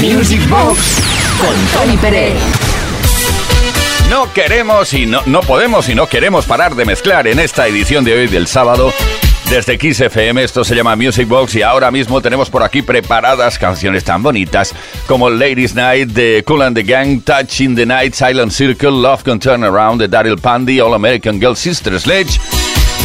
Music Box con Tony Pérez. No queremos y no, no podemos y no queremos parar de mezclar en esta edición de hoy del sábado desde Kiss FM, esto se llama Music Box y ahora mismo tenemos por aquí preparadas canciones tan bonitas como Ladies Night de Cool and the Gang, Touch in the Night, Silent Circle, Love Can Turn Around de Daryl Pandy, All American Girl Sister Sledge,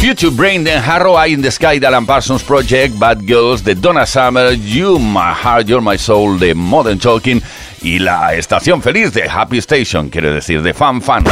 Future Brain de Harrow Eye in the Sky de Parsons Project, Bad Girls de Donna Summer, You My Heart, You're My Soul de Modern Talking y la estación feliz de Happy Station, quiere decir de Fan Fan.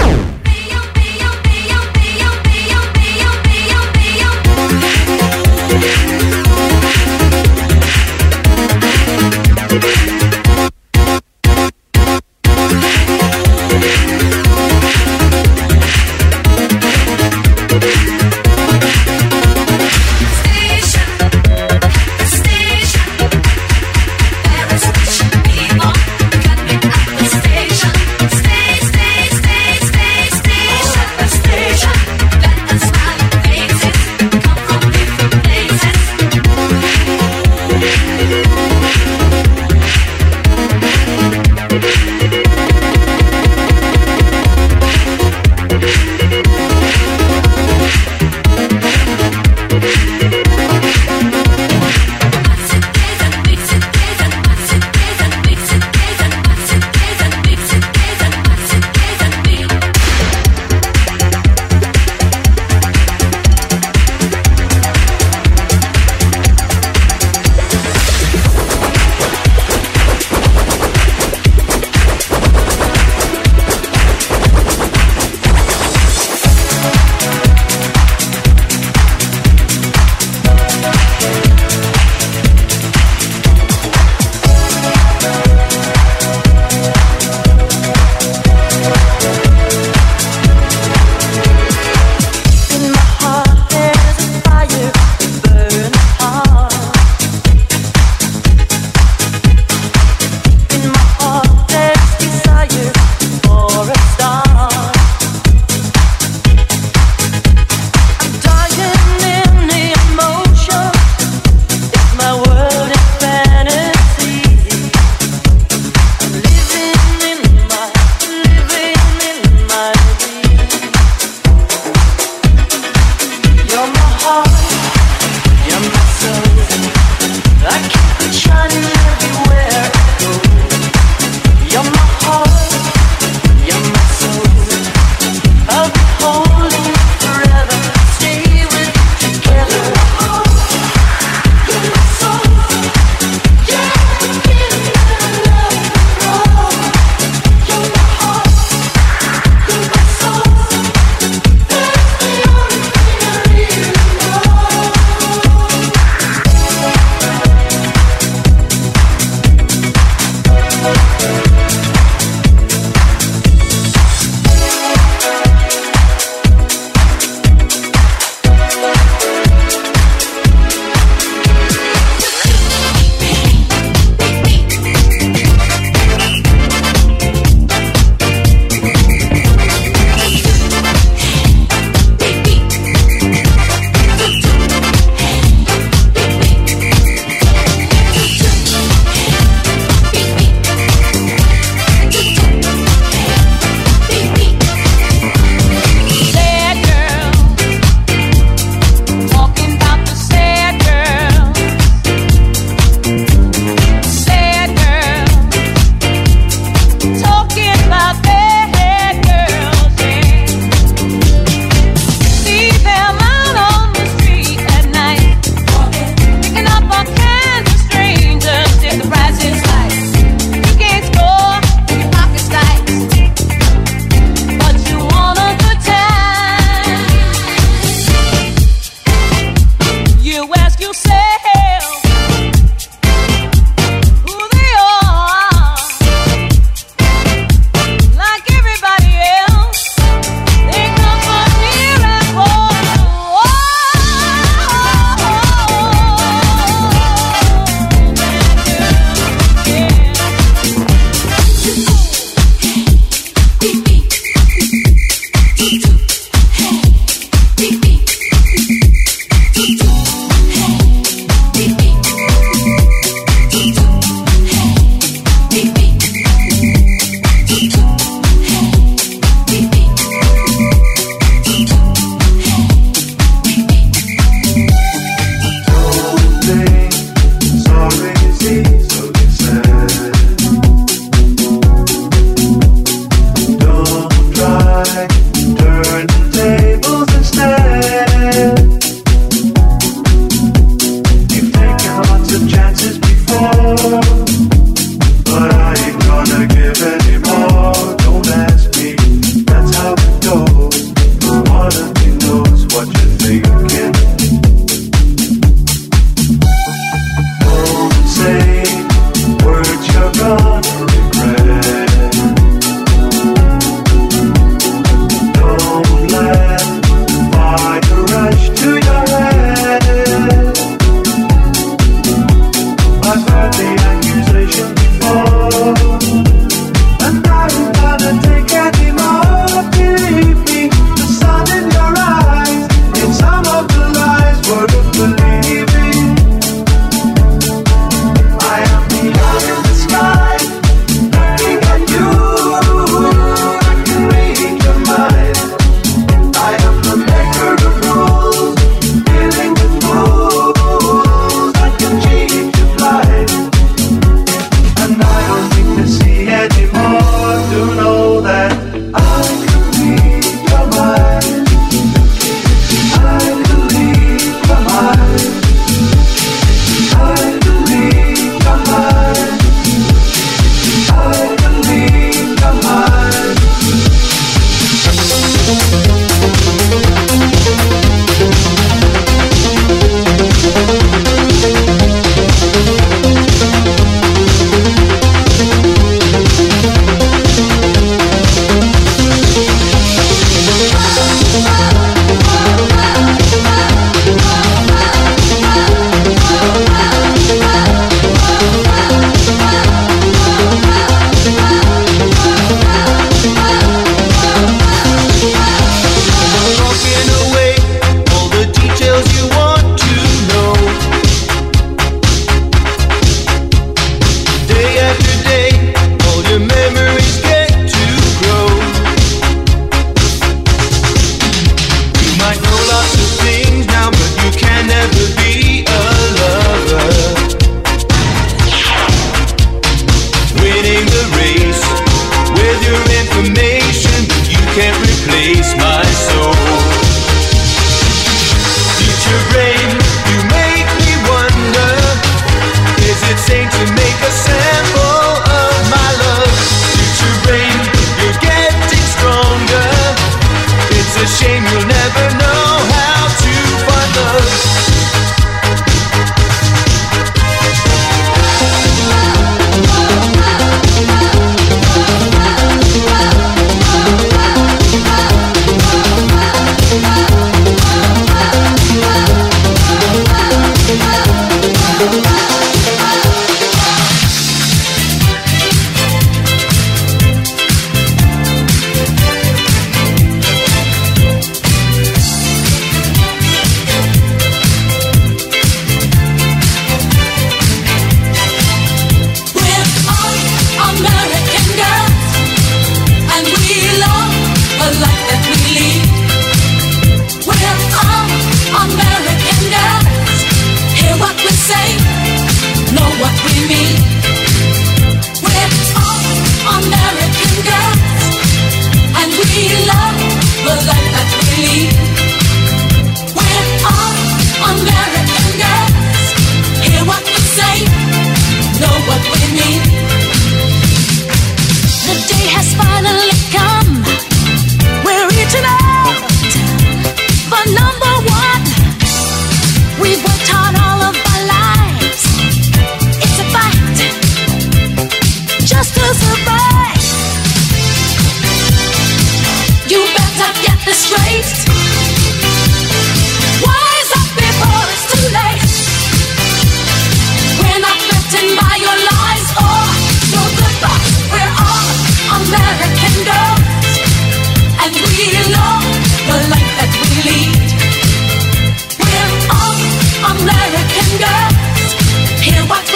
Music, Box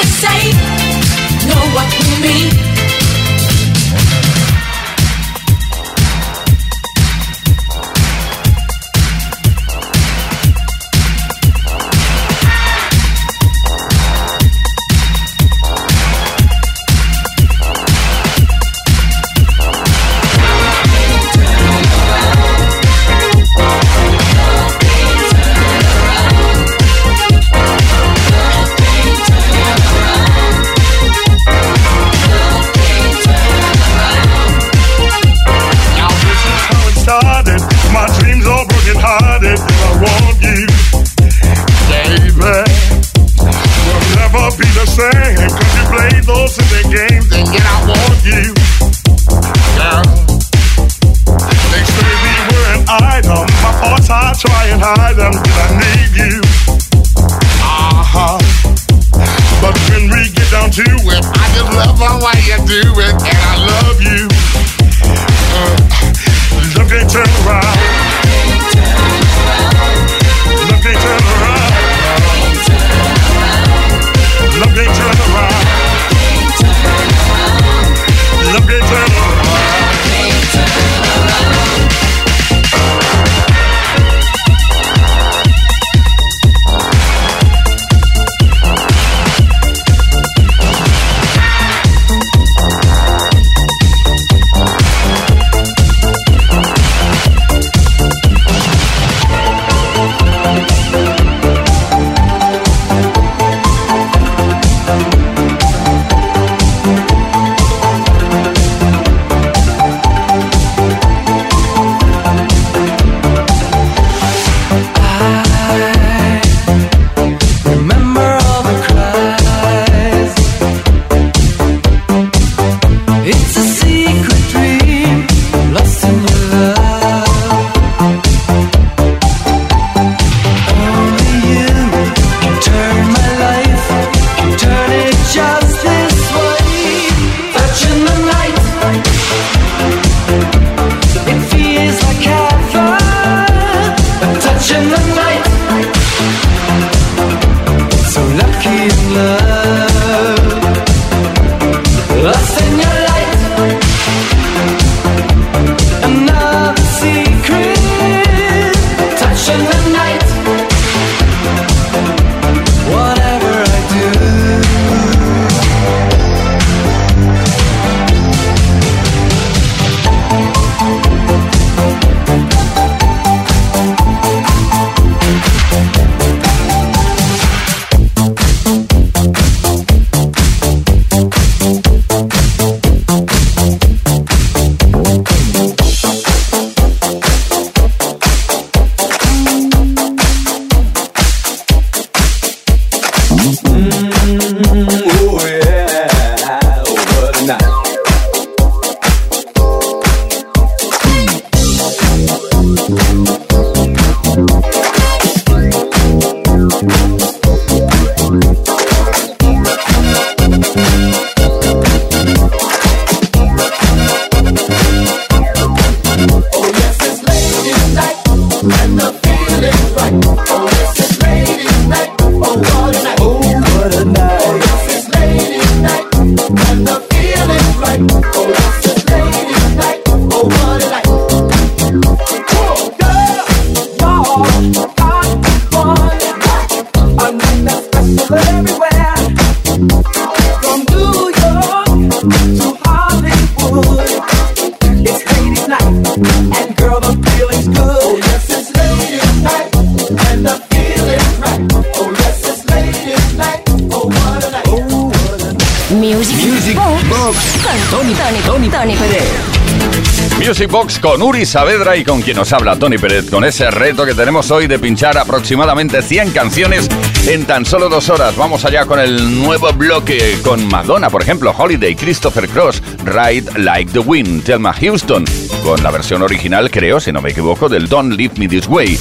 Con Uri Saavedra y con quien nos habla Tony Pérez, con ese reto que tenemos hoy de pinchar aproximadamente 100 canciones en tan solo dos horas. Vamos allá con el nuevo bloque con Madonna, por ejemplo, Holiday, Christopher Cross, Ride Like the Wind, Thelma Houston, con la versión original, creo, si no me equivoco, del Don't Leave Me This Way.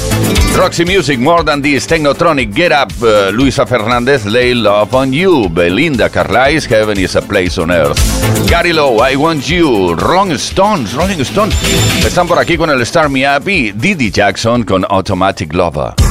Roxy Music, More Than This, Technotronic, Get Up, uh, Luisa Fernández, Lay Love on You, Belinda Carlisle, Heaven is a Place on Earth, Gary Lowe, I Want You, Rolling Stones, Rolling Stones. Están por aquí con el Star Me Up y Didi Jackson con Automatic Lover.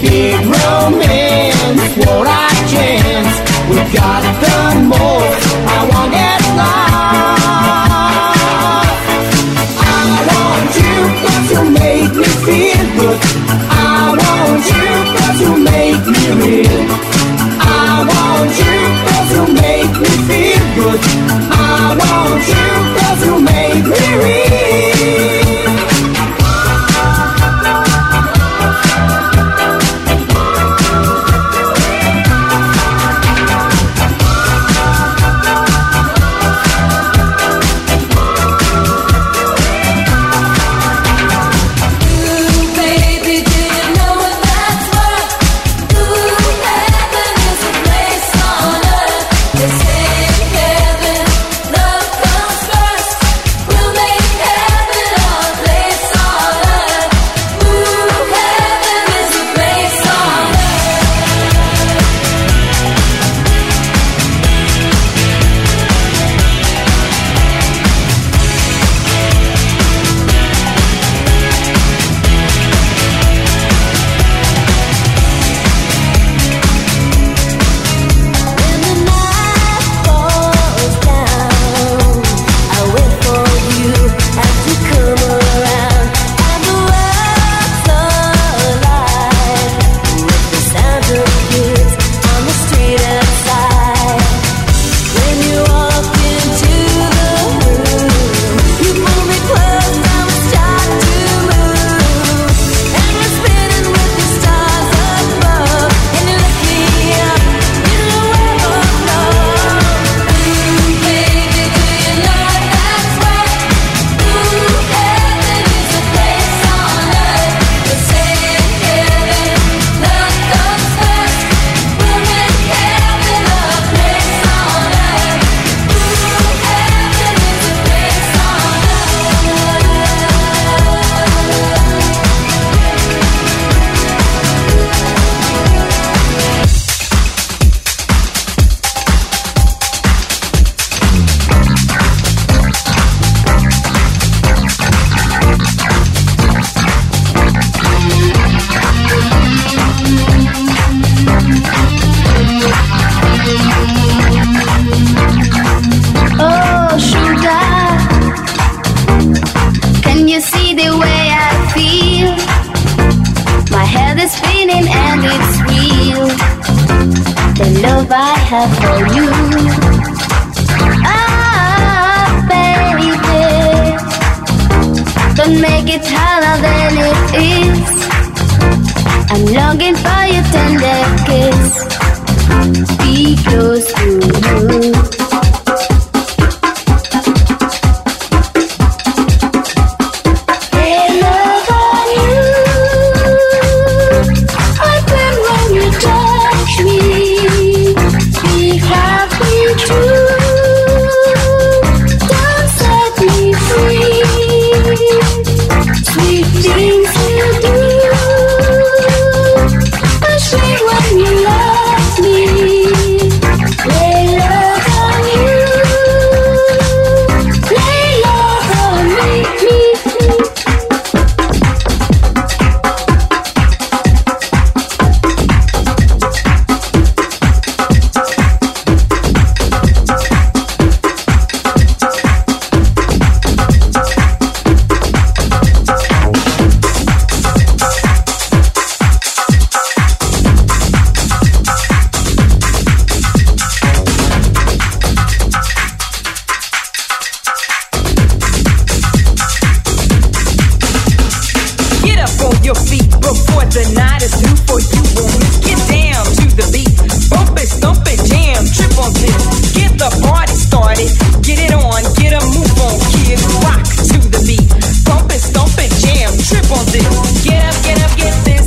big romance, what our chance. We got the more. I want get lost. I want you, but you make me feel good. I want you, but you make me real. I want you, but you make me feel good. I want you, but you make me real. Have for you. Ah, baby, don't make it harder than it is. I'm longing for your tender kiss. Be close to you. on your feet before the night is new for you. When get down to the beat, bump it, stomp it, jam, trip on this. Get the party started, get it on, get a move on, kids. Rock to the beat, bump it, stomp it, jam, trip on this. Get up, get up, get this.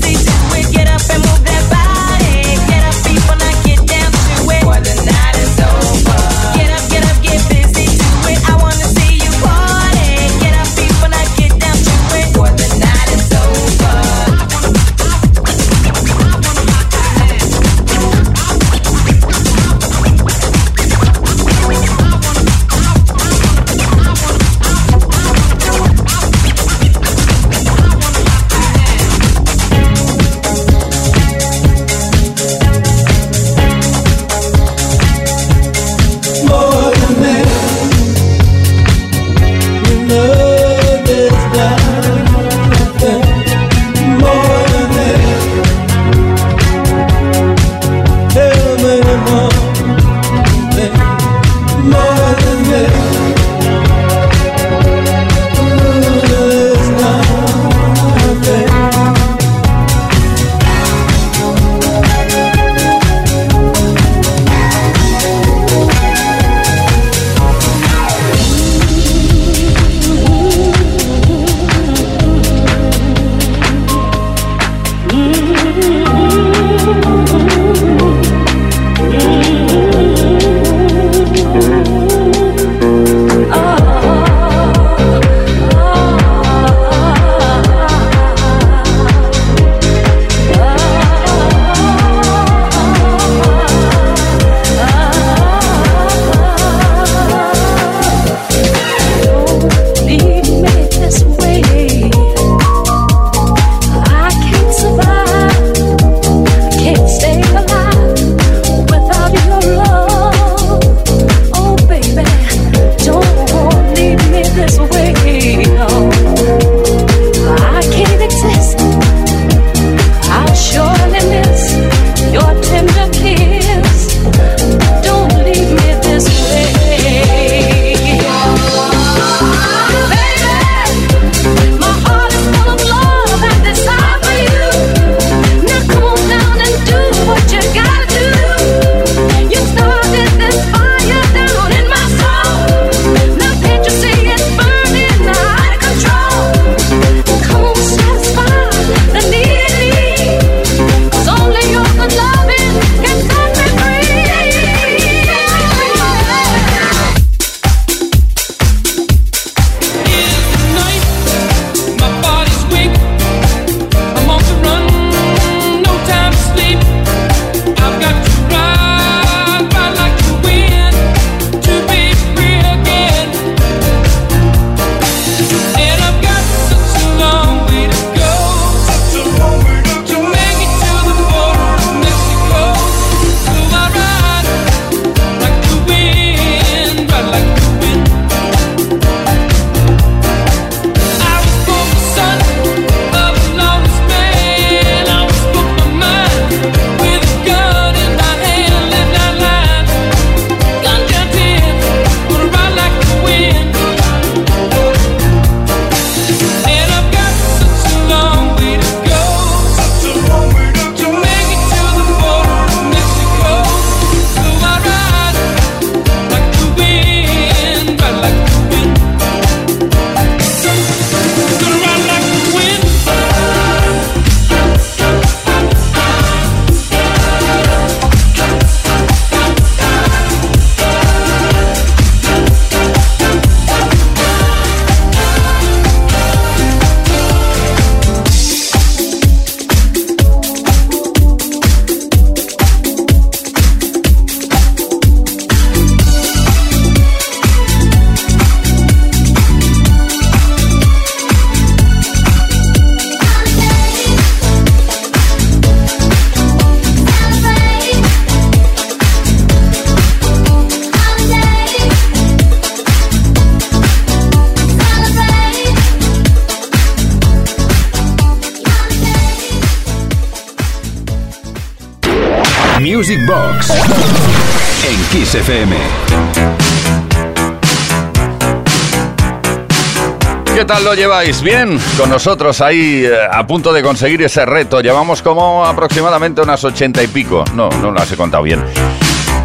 Lo lleváis? ¿Bien? Con nosotros ahí eh, a punto de conseguir ese reto. Llevamos como aproximadamente unas ochenta y pico. No, no las he contado bien.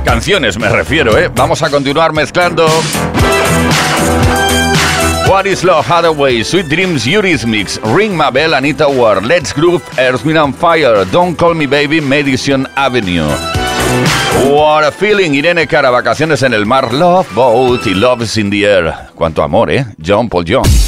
Canciones me refiero, ¿eh? Vamos a continuar mezclando. What is Love Hathaway, Sweet Dreams Eurythmics, Ring My Bell, Anita Ward, Let's Groove, Earth, Wind Fire, Don't Call Me Baby, Madison Avenue. What a feeling, Irene Cara, vacaciones en el mar, Love Boat y Love is in the Air. Cuánto amor, ¿eh? John Paul John.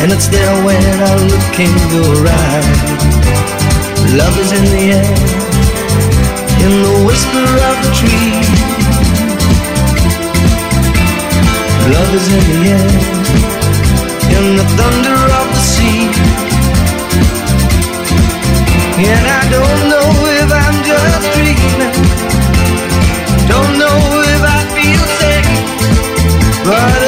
And it's there when I look in your eyes. Love is in the air, in the whisper of the tree. Love is in the air, in the thunder of the sea. And I don't know if I'm just dreaming, don't know if I feel safe, but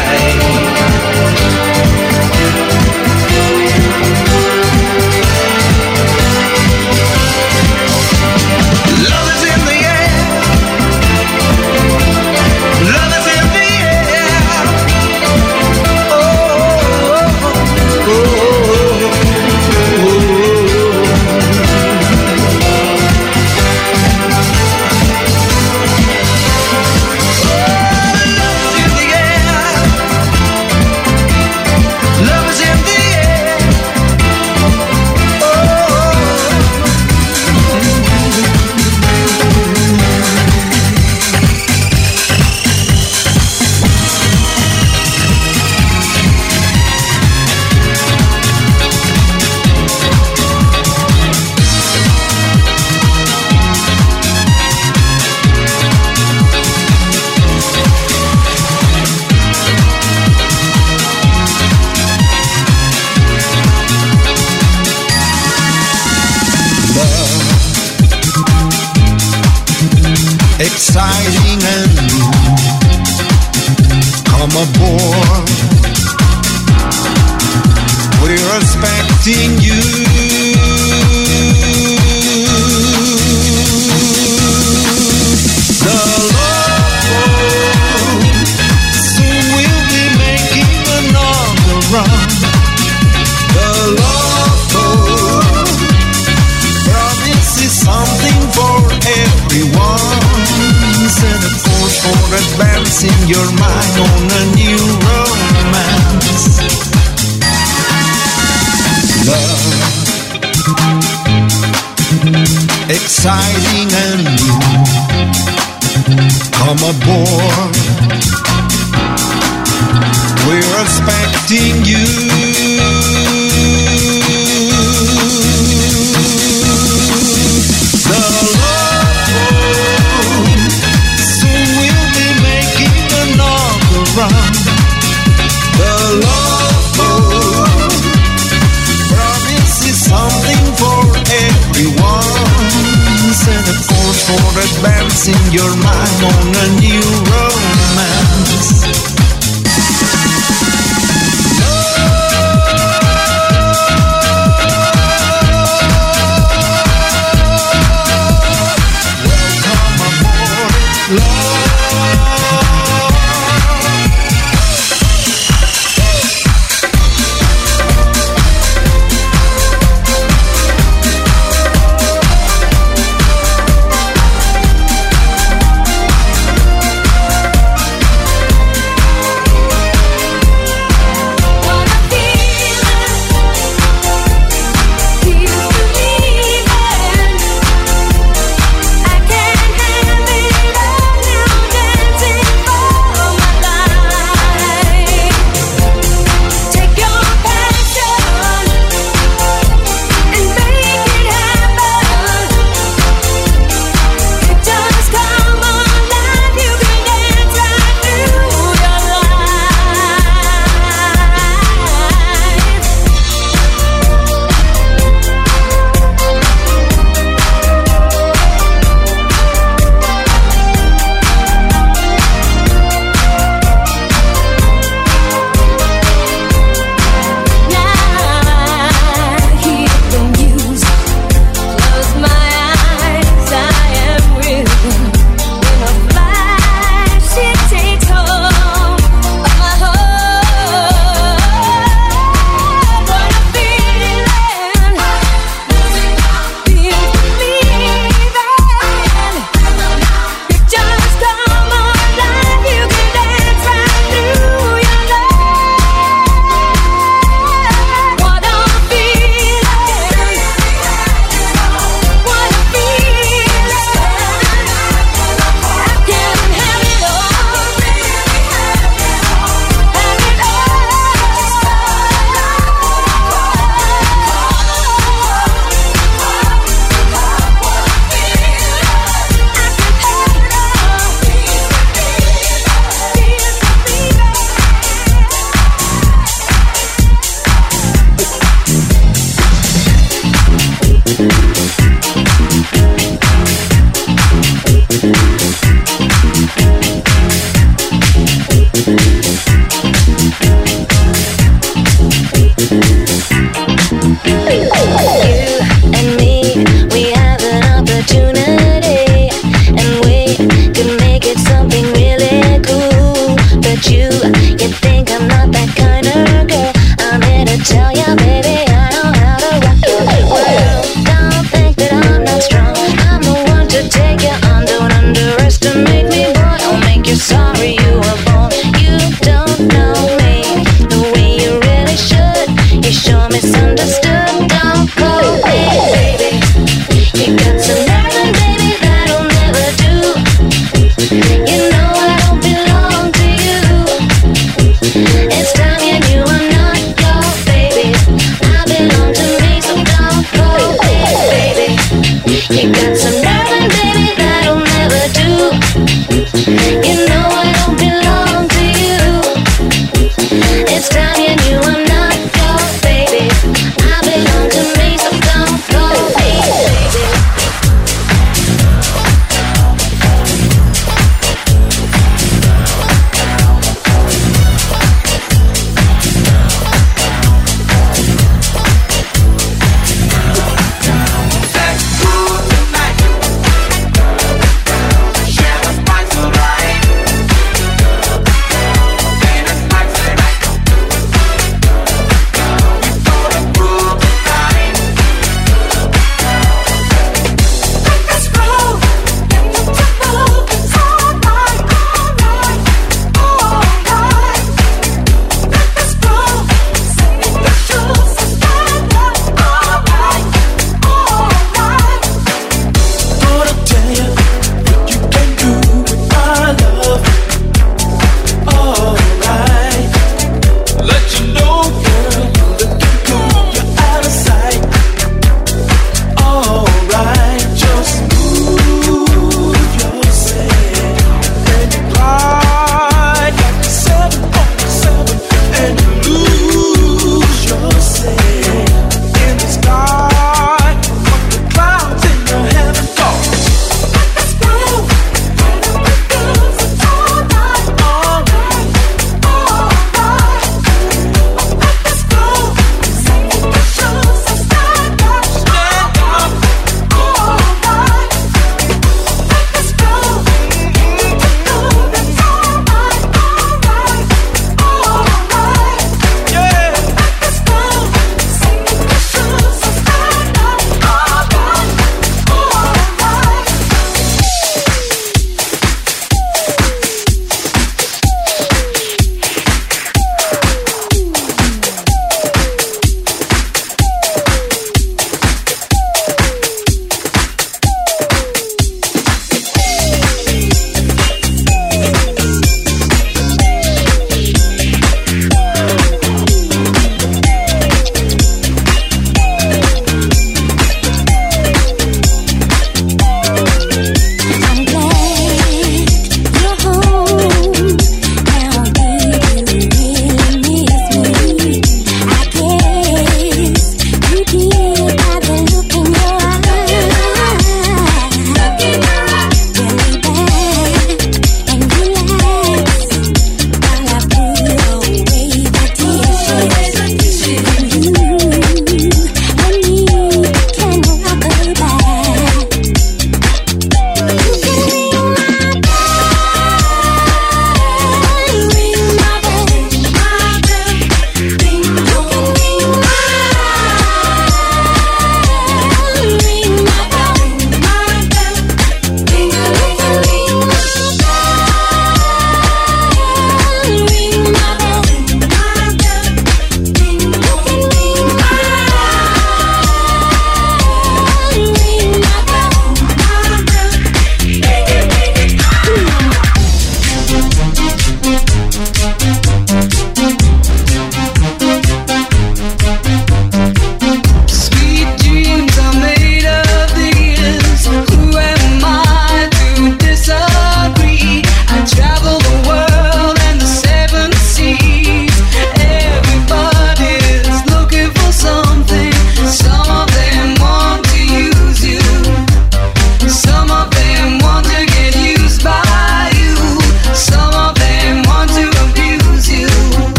exciting and new. Come aboard, we're expecting you. for advancing your mind on a new romance.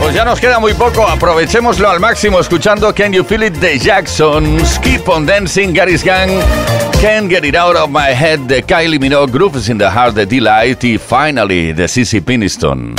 Pues ya nos queda muy poco, aprovechémoslo al máximo escuchando Can You Feel It de Jacksons, Keep on Dancing, Gary's Gang, Can't Get It Out of My Head de Kylie Minogue, Grooves in the Heart de Delight y Finally de Cissy Piniston.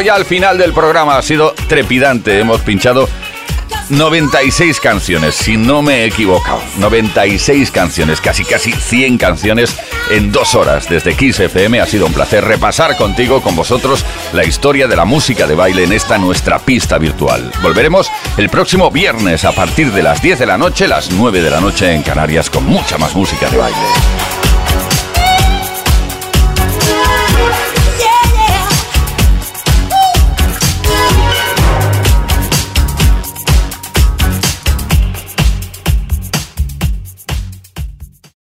Ya al final del programa. Ha sido trepidante. Hemos pinchado 96 canciones, si no me he equivocado. 96 canciones, casi casi 100 canciones en dos horas desde Kiss FM. Ha sido un placer repasar contigo, con vosotros, la historia de la música de baile en esta nuestra pista virtual. Volveremos el próximo viernes a partir de las 10 de la noche, las 9 de la noche en Canarias, con mucha más música de baile.